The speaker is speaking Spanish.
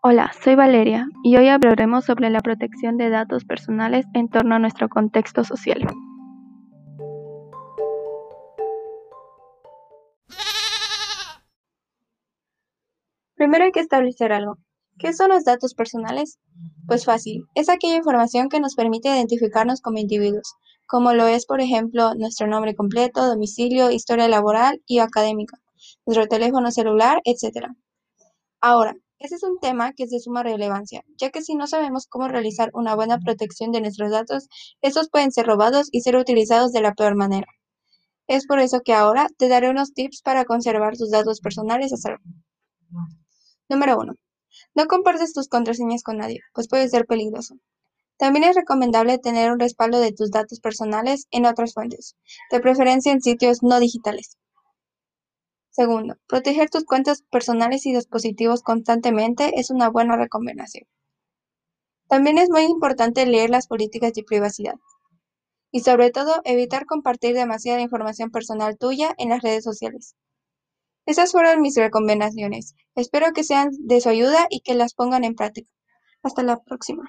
Hola, soy Valeria y hoy hablaremos sobre la protección de datos personales en torno a nuestro contexto social. Primero hay que establecer algo. ¿Qué son los datos personales? Pues fácil, es aquella información que nos permite identificarnos como individuos, como lo es, por ejemplo, nuestro nombre completo, domicilio, historia laboral y académica, nuestro teléfono celular, etc. Ahora, ese es un tema que es de suma relevancia, ya que si no sabemos cómo realizar una buena protección de nuestros datos, estos pueden ser robados y ser utilizados de la peor manera. Es por eso que ahora te daré unos tips para conservar tus datos personales a salvo. Número 1. No compartes tus contraseñas con nadie, pues puede ser peligroso. También es recomendable tener un respaldo de tus datos personales en otras fuentes, de preferencia en sitios no digitales. Segundo, proteger tus cuentas personales y dispositivos constantemente es una buena recomendación. También es muy importante leer las políticas de privacidad. Y sobre todo, evitar compartir demasiada información personal tuya en las redes sociales. Esas fueron mis recomendaciones. Espero que sean de su ayuda y que las pongan en práctica. Hasta la próxima.